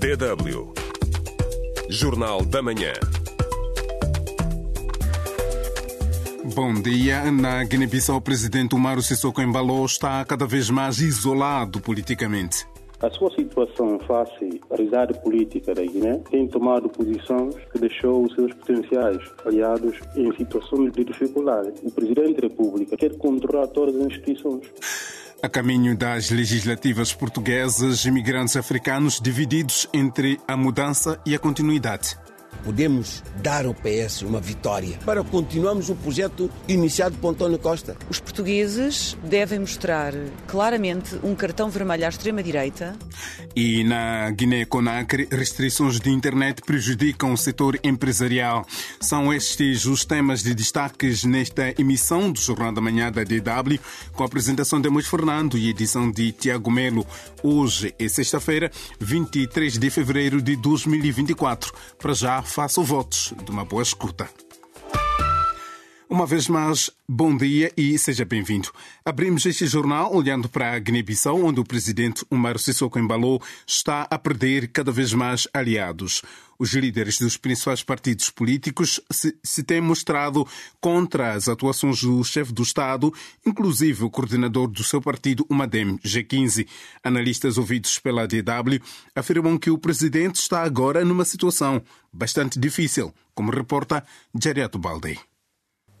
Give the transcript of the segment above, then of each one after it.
DW. Jornal da Manhã. Bom dia. Na Guiné-Bissau, o presidente Umaru Sissoko Embalo está cada vez mais isolado politicamente. A sua situação face à realidade política da Guiné tem tomado posições que deixou os seus potenciais aliados em situações de dificuldade. O presidente da República quer controlar todas as instituições. A caminho das legislativas portuguesas, imigrantes africanos divididos entre a mudança e a continuidade podemos dar ao PS uma vitória para continuarmos o projeto iniciado por António Costa. Os portugueses devem mostrar claramente um cartão vermelho à extrema-direita. E na Guiné-Conakry, restrições de internet prejudicam o setor empresarial. São estes os temas de destaques nesta emissão do Jornal da Manhã da DW, com a apresentação de Mois Fernando e edição de Tiago Melo. Hoje é sexta-feira, 23 de fevereiro de 2024. Para já, faço votos de uma boa escuta. Uma vez mais, bom dia e seja bem-vindo. Abrimos este jornal olhando para a Guiné-Bissau, onde o presidente Umar Sissoko Embalo está a perder cada vez mais aliados. Os líderes dos principais partidos políticos se, se têm mostrado contra as atuações do chefe do Estado, inclusive o coordenador do seu partido, o MADEM, G15. Analistas ouvidos pela DW afirmam que o presidente está agora numa situação bastante difícil, como reporta Jariato Baldei.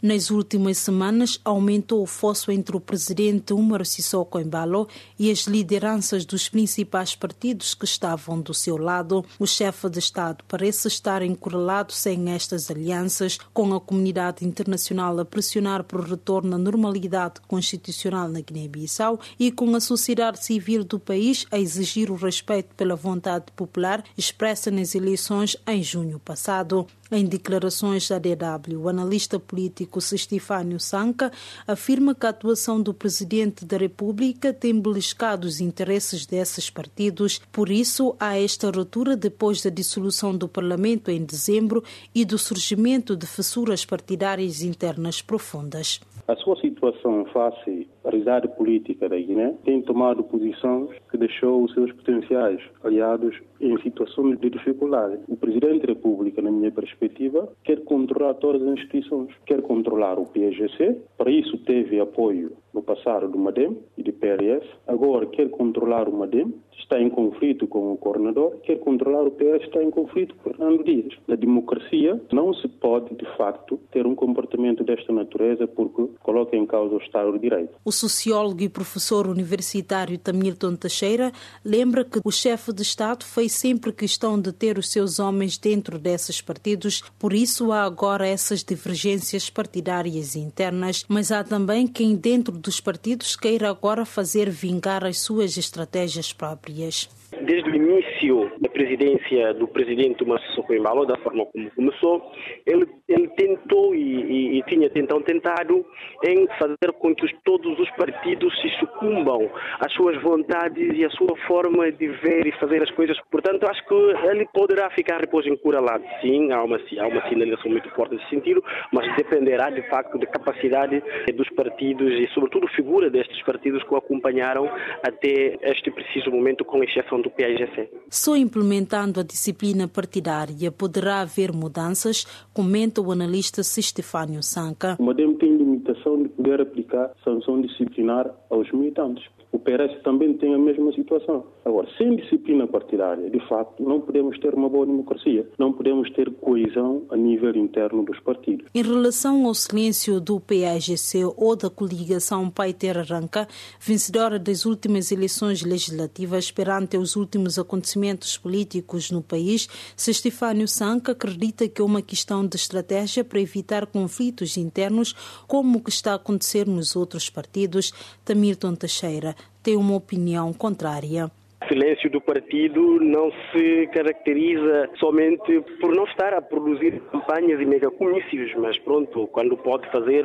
Nas últimas semanas, aumentou o fosso entre o presidente Umar Sissoko Embalo e as lideranças dos principais partidos que estavam do seu lado. O chefe de Estado parece estar encurralado sem estas alianças, com a comunidade internacional a pressionar por retorno à normalidade constitucional na Guiné-Bissau e com a sociedade civil do país a exigir o respeito pela vontade popular expressa nas eleições em junho passado. Em declarações da DW, o analista político Stefânio Sanca afirma que a atuação do presidente da República tem beliscado os interesses desses partidos. Por isso, há esta ruptura depois da dissolução do Parlamento em dezembro e do surgimento de fissuras partidárias internas profundas. A sua situação face à realidade política da Guiné tem tomado posições que deixou os seus potenciais aliados em situações de dificuldade. O Presidente da República, na minha perspectiva, quer controlar todas as instituições, quer controlar o PSGC, para isso teve apoio no passado do MADEM e do PRS, agora quer controlar o MADEM, está em conflito com o coordenador, quer controlar o PS, está em conflito com Fernando Dias. Na democracia não se pode, de facto, ter um comportamento desta natureza porque coloca em causa o Estado de Direito. O sociólogo e professor universitário Tamilton Teixeira lembra que o chefe de Estado fez sempre questão de ter os seus homens dentro desses partidos, por isso há agora essas divergências partidárias internas, mas há também quem dentro dos partidos queira agora fazer vingar as suas estratégias próprias. Desde o início presidência do presidente Massoko Embalo, da forma como começou, ele, ele tentou e, e, e, tinha então tentado em fazer com que todos os partidos se sucumbam às suas vontades e à sua forma de ver e fazer as coisas. Portanto, acho que ele poderá ficar depois encurralado. Sim, há uma, há uma sinalização muito forte nesse sentido, mas dependerá de facto da capacidade dos partidos e, sobretudo, figura destes partidos que o acompanharam até este preciso momento, com exceção do PAGC. Só implementando a disciplina partidária poderá haver mudanças, comenta o analista Stefânio Sanca. O tem limitação de poder aplicar sanção disciplinar aos militantes. O PRS também tem a mesma situação. Agora, sem disciplina partidária, de facto, não podemos ter uma boa democracia, não podemos ter coesão a nível interno dos partidos. Em relação ao silêncio do PAGC ou da coligação Pai Terra Ranca, vencedora das últimas eleições legislativas perante os últimos acontecimentos políticos no país, Stefânio Sanca acredita que é uma questão de estratégia para evitar conflitos internos, como o que está a acontecer nos outros partidos. Tamilton Teixeira tem uma opinião contrária. Silêncio do partido não se caracteriza somente por não estar a produzir campanhas e megacomícios, mas pronto, quando pode fazer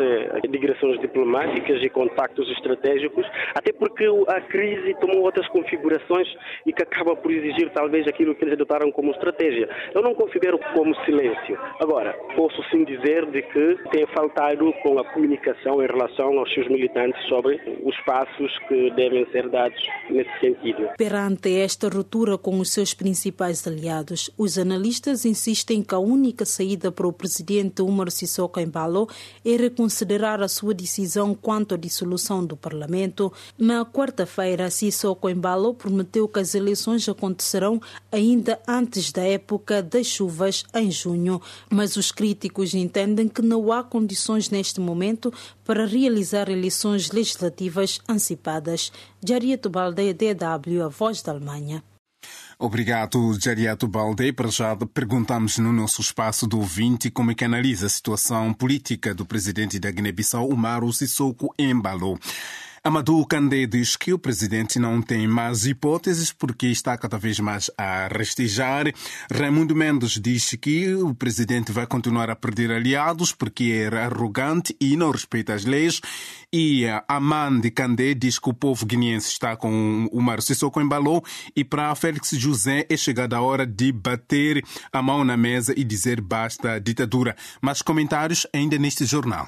digressões diplomáticas e contactos estratégicos, até porque a crise tomou outras configurações e que acaba por exigir talvez aquilo que eles adotaram como estratégia. Eu não considero como silêncio. Agora, posso sim dizer de que tem faltado com a comunicação em relação aos seus militantes sobre os passos que devem ser dados nesse sentido. Perante ante esta ruptura com os seus principais aliados. Os analistas insistem que a única saída para o presidente Umar Sissoko Embalo é reconsiderar a sua decisão quanto à dissolução do parlamento. Na quarta-feira, Sissoko Embalo prometeu que as eleições acontecerão ainda antes da época das chuvas em junho, mas os críticos entendem que não há condições neste momento para realizar eleições legislativas antecipadas. Jariato Balde, DW, a voz da Alemanha. Obrigado, Jariato Balde. Para já perguntamos no nosso espaço do ouvinte como é que analisa a situação política do presidente da Guiné-Bissau, Umaru Sissoko Embalo. Amadou Kandé diz que o presidente não tem mais hipóteses porque está cada vez mais a restejar. Raimundo Mendes diz que o presidente vai continuar a perder aliados porque é arrogante e não respeita as leis. E Amande Kandé diz que o povo guineense está com o Mar Sissoko embalou e para Félix José é chegada a hora de bater a mão na mesa e dizer basta ditadura. Mais comentários ainda neste jornal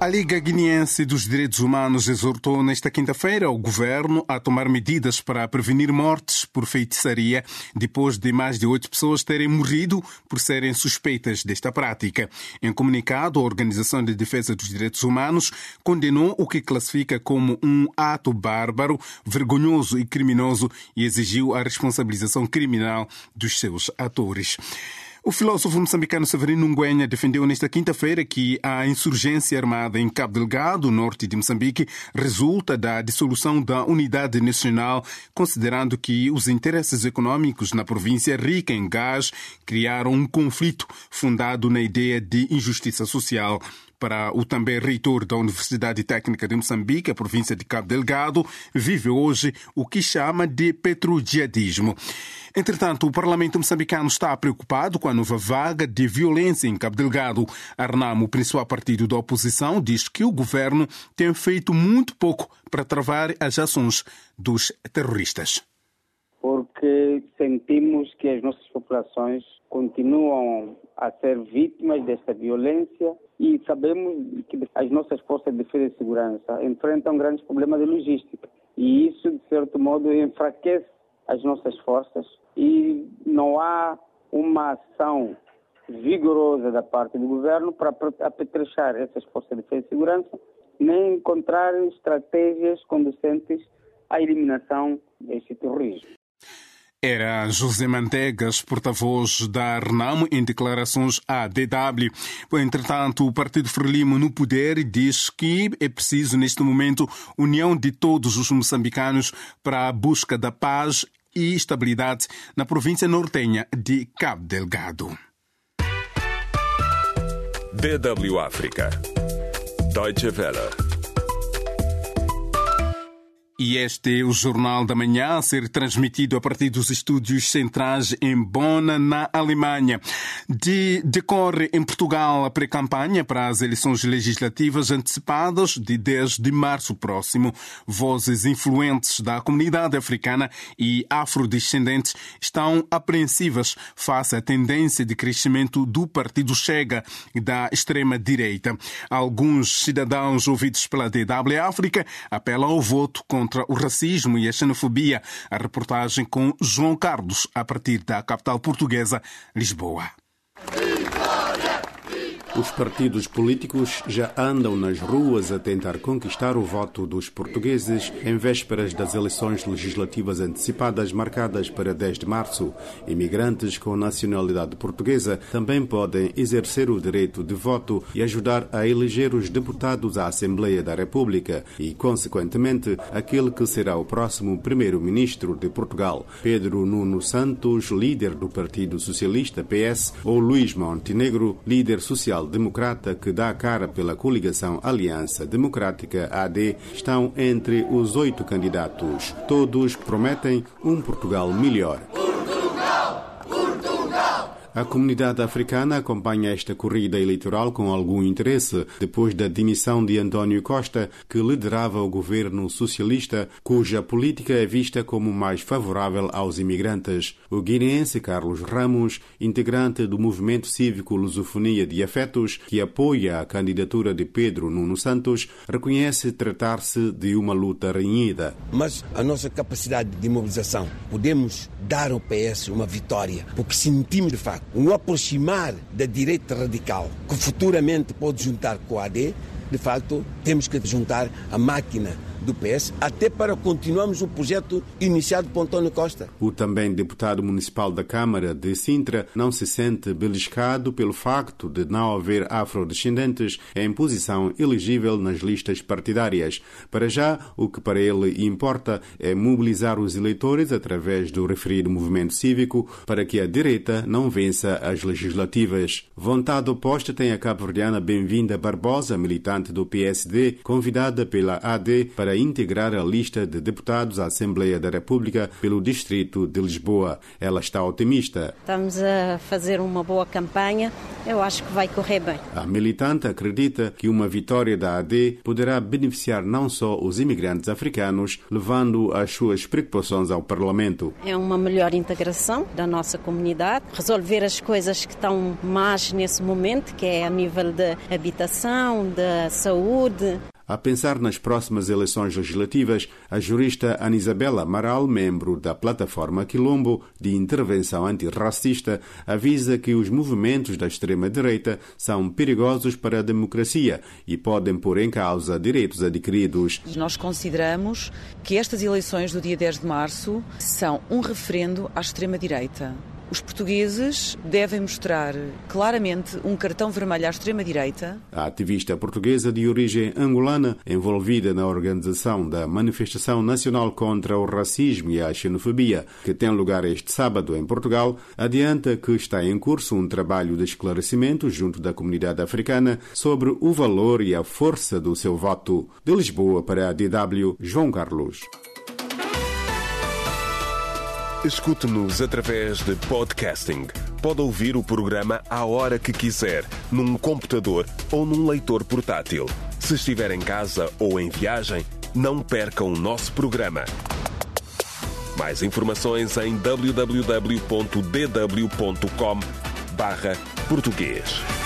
A Liga Guineense dos Direitos Humanos exortou nesta quinta-feira o governo a tomar medidas para prevenir mortes por feitiçaria depois de mais de oito pessoas terem morrido por serem suspeitas desta prática. Em comunicado, a Organização de Defesa dos Direitos Humanos condenou o que classifica como um ato bárbaro, vergonhoso e criminoso e exigiu a responsabilização criminal dos seus atores. O filósofo moçambicano Severino Nguenha defendeu nesta quinta-feira que a insurgência armada em Cabo Delgado, norte de Moçambique, resulta da dissolução da unidade nacional, considerando que os interesses econômicos na província rica em gás criaram um conflito fundado na ideia de injustiça social para o também reitor da Universidade Técnica de Moçambique, a província de Cabo Delgado, vive hoje o que chama de petrojihadismo. Entretanto, o Parlamento moçambicano está preocupado com a nova vaga de violência em Cabo Delgado. Arnamo, o principal partido da oposição, diz que o governo tem feito muito pouco para travar as ações dos terroristas. Que as nossas populações continuam a ser vítimas desta violência e sabemos que as nossas forças de defesa e segurança enfrentam grandes problemas de logística. E isso, de certo modo, enfraquece as nossas forças e não há uma ação vigorosa da parte do governo para apetrechar essas forças de defesa e segurança, nem encontrar estratégias conducentes à eliminação deste terrorismo. Era José Mantegas, porta-voz da Renamo, em declarações à DW. Entretanto, o Partido Frelimo no poder diz que é preciso, neste momento, união de todos os moçambicanos para a busca da paz e estabilidade na província nortenha de Cabo Delgado. DW África. Deutsche Welle. E este é o Jornal da Manhã a ser transmitido a partir dos estúdios centrais em Bonn, na Alemanha. De, decorre em Portugal a pré-campanha para as eleições legislativas antecipadas de 10 de março próximo. Vozes influentes da comunidade africana e afrodescendentes estão apreensivas face à tendência de crescimento do Partido Chega da extrema-direita. Alguns cidadãos ouvidos pela DW África apelam ao voto contra contra o racismo e a xenofobia. A reportagem com João Carlos, a partir da capital portuguesa, Lisboa. Os partidos políticos já andam nas ruas a tentar conquistar o voto dos portugueses em vésperas das eleições legislativas antecipadas marcadas para 10 de março. Imigrantes com nacionalidade portuguesa também podem exercer o direito de voto e ajudar a eleger os deputados à Assembleia da República e, consequentemente, aquele que será o próximo primeiro-ministro de Portugal. Pedro Nuno Santos, líder do Partido Socialista PS, ou Luís Montenegro, líder social democrata que dá cara pela coligação Aliança Democrática AD estão entre os oito candidatos. Todos prometem um Portugal melhor. A comunidade africana acompanha esta corrida eleitoral com algum interesse, depois da demissão de António Costa, que liderava o governo socialista, cuja política é vista como mais favorável aos imigrantes. O guineense Carlos Ramos, integrante do movimento cívico Lusofonia de Afetos, que apoia a candidatura de Pedro Nuno Santos, reconhece tratar-se de uma luta renhida. Mas a nossa capacidade de mobilização, podemos dar ao PS uma vitória, porque sentimos de facto um aproximar da direita radical, que futuramente pode juntar com a AD, de facto, temos que juntar a máquina do PS, até para continuarmos o projeto iniciado por António Costa. O também deputado municipal da Câmara de Sintra não se sente beliscado pelo facto de não haver afrodescendentes em posição elegível nas listas partidárias. Para já, o que para ele importa é mobilizar os eleitores através do referido movimento cívico para que a direita não vença as legislativas. Vontade oposta tem a cabo-verdiana Bem-vinda Barbosa, militante do PSD, convidada pela AD para integrar a lista de deputados à Assembleia da República pelo Distrito de Lisboa. Ela está otimista. Estamos a fazer uma boa campanha, eu acho que vai correr bem. A militante acredita que uma vitória da AD poderá beneficiar não só os imigrantes africanos, levando as suas preocupações ao Parlamento. É uma melhor integração da nossa comunidade, resolver as coisas que estão mais nesse momento, que é a nível de habitação, de saúde. A pensar nas próximas eleições legislativas, a jurista Ana Isabela Amaral, membro da plataforma Quilombo de intervenção antirracista, avisa que os movimentos da extrema-direita são perigosos para a democracia e podem pôr em causa direitos adquiridos. Nós consideramos que estas eleições do dia 10 de março são um referendo à extrema-direita. Os portugueses devem mostrar claramente um cartão vermelho à extrema-direita. A ativista portuguesa de origem angolana, envolvida na organização da Manifestação Nacional contra o Racismo e a Xenofobia, que tem lugar este sábado em Portugal, adianta que está em curso um trabalho de esclarecimento junto da comunidade africana sobre o valor e a força do seu voto. De Lisboa para a DW, João Carlos. Escute-nos através de podcasting. Pode ouvir o programa à hora que quiser, num computador ou num leitor portátil. Se estiver em casa ou em viagem, não perca o nosso programa. Mais informações em www.dw.com/português.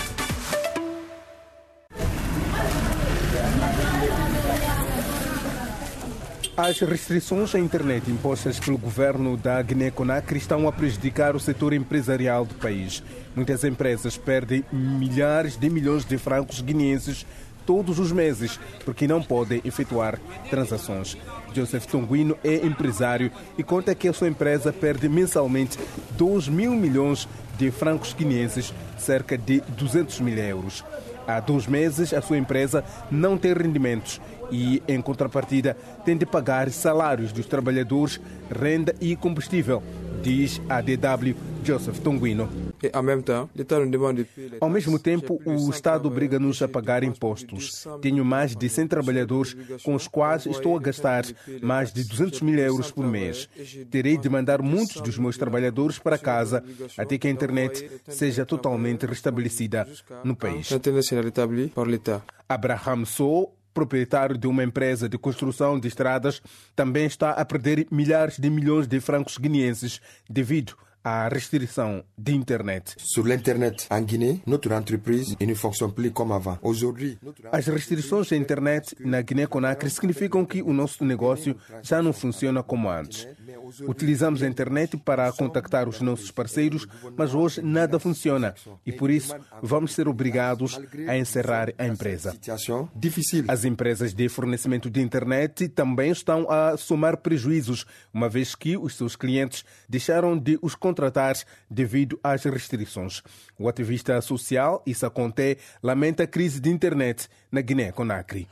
As restrições à internet impostas pelo governo da Guiné-Conakry estão a prejudicar o setor empresarial do país. Muitas empresas perdem milhares de milhões de francos guineenses todos os meses porque não podem efetuar transações. Joseph Tonguino é empresário e conta que a sua empresa perde mensalmente 2 mil milhões de francos guineenses, cerca de 200 mil euros. Há dois meses, a sua empresa não tem rendimentos e, em contrapartida, tem de pagar salários dos trabalhadores, renda e combustível, diz a DW Joseph Tonguino. Ao mesmo tempo, o Estado obriga-nos a pagar impostos. Tenho mais de 100 trabalhadores com os quais estou a gastar mais de 200 mil euros por mês. Terei de mandar muitos dos meus trabalhadores para casa até que a internet seja totalmente restabelecida no país. Abraham Sou proprietário de uma empresa de construção de estradas, também está a perder milhares de milhões de francos guineenses devido à restrição de Internet. Sur l'Internet en Guinée, notre entreprise ne fonctionne plus comme avant. Aujourd'hui, As restrições à internet na Guiné-Conakry significam que o nosso negócio já não funciona como antes. Utilizamos a internet para contactar os nossos parceiros, mas hoje nada funciona e por isso vamos ser obrigados a encerrar a empresa. As empresas de fornecimento de internet também estão a somar prejuízos, uma vez que os seus clientes deixaram de os contratar devido às restrições. O ativista social Issa Conté lamenta a crise de internet na Guiné-Conakry.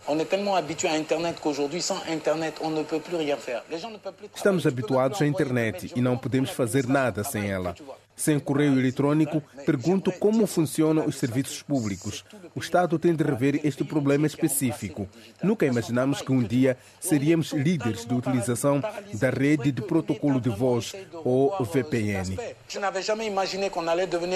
Estamos habituados ligados à internet e não podemos fazer nada sem ela. Sem correio eletrônico, pergunto como funcionam os serviços públicos. O Estado tem de rever este problema específico. Nunca imaginamos que um dia seríamos líderes de utilização da rede de protocolo de voz, ou VPN.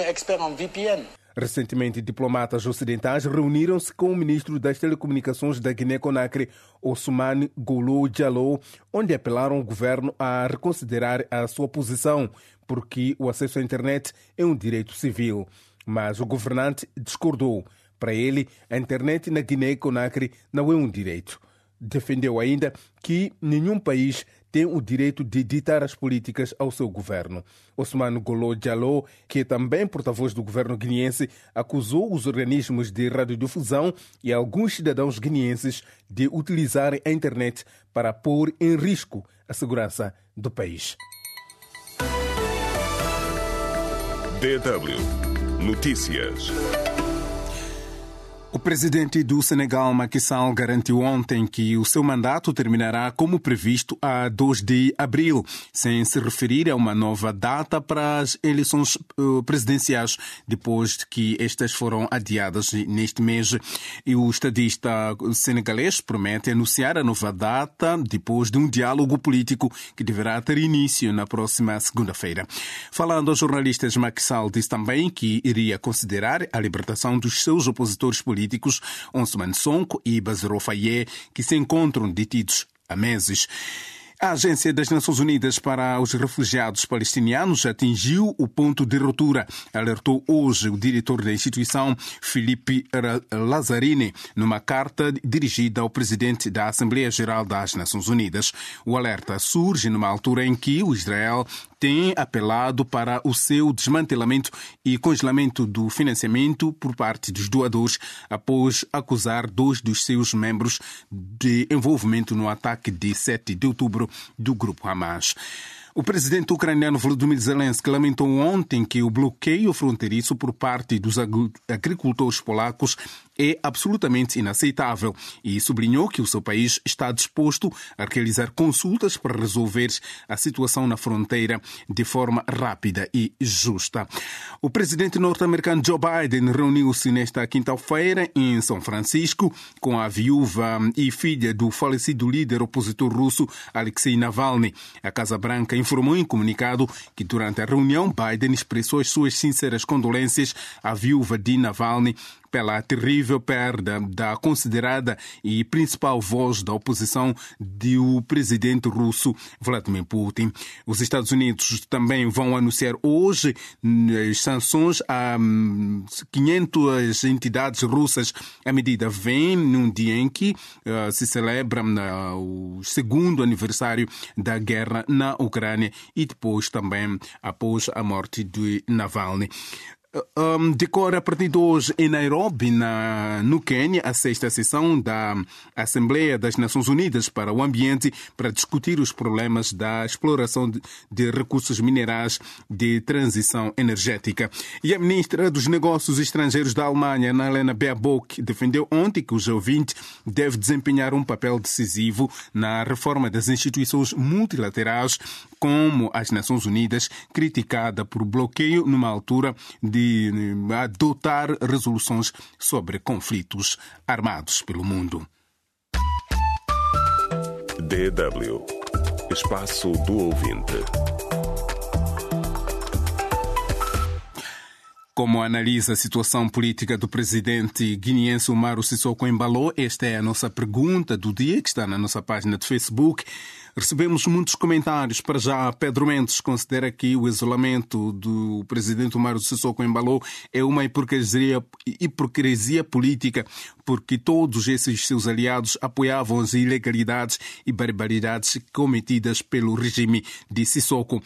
Expert VPN. Recentemente, diplomatas ocidentais reuniram-se com o ministro das Telecomunicações da Guiné-Conakry, Ousmane Golo Diallo, onde apelaram ao governo a reconsiderar a sua posição, porque o acesso à internet é um direito civil. Mas o governante discordou. Para ele, a internet na Guiné-Conakry não é um direito. Defendeu ainda que nenhum país tem o direito de ditar as políticas ao seu governo. Osman Golo Diallo, que é também porta-voz do governo guineense, acusou os organismos de radiodifusão e alguns cidadãos guineenses de utilizarem a internet para pôr em risco a segurança do país. DW Notícias. O presidente do Senegal, Macky Sall, garantiu ontem que o seu mandato terminará como previsto a 2 de abril, sem se referir a uma nova data para as eleições presidenciais, depois de que estas foram adiadas neste mês. E o estadista senegalês promete anunciar a nova data depois de um diálogo político que deverá ter início na próxima segunda-feira. Falando aos jornalistas, Macky Sall disse também que iria considerar a libertação dos seus opositores políticos políticos Osman Sonko e Bassirou Faye, que se encontram detidos há meses. A Agência das Nações Unidas para os Refugiados Palestinianos atingiu o ponto de ruptura, alertou hoje o diretor da instituição, Felipe Lazzarini, numa carta dirigida ao presidente da Assembleia Geral das Nações Unidas. O alerta surge numa altura em que o Israel tem apelado para o seu desmantelamento e congelamento do financiamento por parte dos doadores, após acusar dois dos seus membros de envolvimento no ataque de 7 de outubro do grupo Hamas. O presidente ucraniano Volodymyr Zelensky lamentou ontem que o bloqueio fronteiriço por parte dos agricultores polacos é absolutamente inaceitável e sublinhou que o seu país está disposto a realizar consultas para resolver a situação na fronteira de forma rápida e justa. O presidente norte-americano Joe Biden reuniu-se nesta quinta-feira em São Francisco com a viúva e filha do falecido líder opositor russo Alexei Navalny. A Casa Branca informou em comunicado que durante a reunião Biden expressou as suas sinceras condolências à viúva de Navalny pela terrível perda da considerada e principal voz da oposição do presidente russo Vladimir Putin. Os Estados Unidos também vão anunciar hoje as sanções a 500 entidades russas. A medida vem num dia em que uh, se celebra uh, o segundo aniversário da guerra na Ucrânia e depois também após a morte de Navalny. Um, decora a partir de hoje em Nairobi, na, no Quênia, a sexta sessão da Assembleia das Nações Unidas para o Ambiente para discutir os problemas da exploração de, de recursos minerais de transição energética. E a ministra dos Negócios Estrangeiros da Alemanha, Annalena Baerbock, defendeu ontem que o G20 deve desempenhar um papel decisivo na reforma das instituições multilaterais, como as Nações Unidas, criticada por bloqueio numa altura de adotar resoluções sobre conflitos armados pelo mundo. DW Espaço do Ouvinte. Como analisa a situação política do presidente guineense Umaru Sissoko Embalo? Esta é a nossa pergunta do dia, que está na nossa página de Facebook. Recebemos muitos comentários. Para já, Pedro Mendes considera que o isolamento do presidente Umaru Sissoko Embalo é uma hipocrisia, hipocrisia política, porque todos esses seus aliados apoiavam as ilegalidades e barbaridades cometidas pelo regime de Sissoko.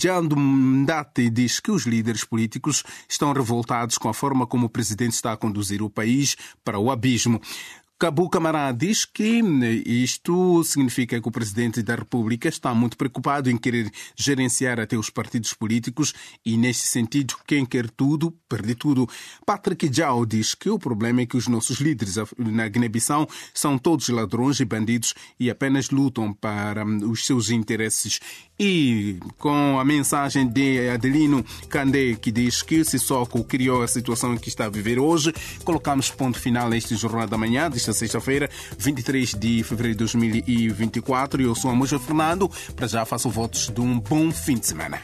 Jando Mndate diz que os líderes políticos estão revoltados com a forma como o presidente está a conduzir o país para o abismo. Cabu Camará diz que isto significa que o presidente da República está muito preocupado em querer gerenciar até os partidos políticos e, nesse sentido, quem quer tudo, perde tudo. Patrick Jao diz que o problema é que os nossos líderes na Guiné-Bissau são todos ladrões e bandidos e apenas lutam para os seus interesses. E com a mensagem de Adelino Candé, que diz que Sissoko criou a situação que está a viver hoje, colocamos ponto final a este Jornal da Manhã desta sexta-feira, 23 de fevereiro de 2024. Eu sou a Moja Fernando. Para já faço votos de um bom fim de semana.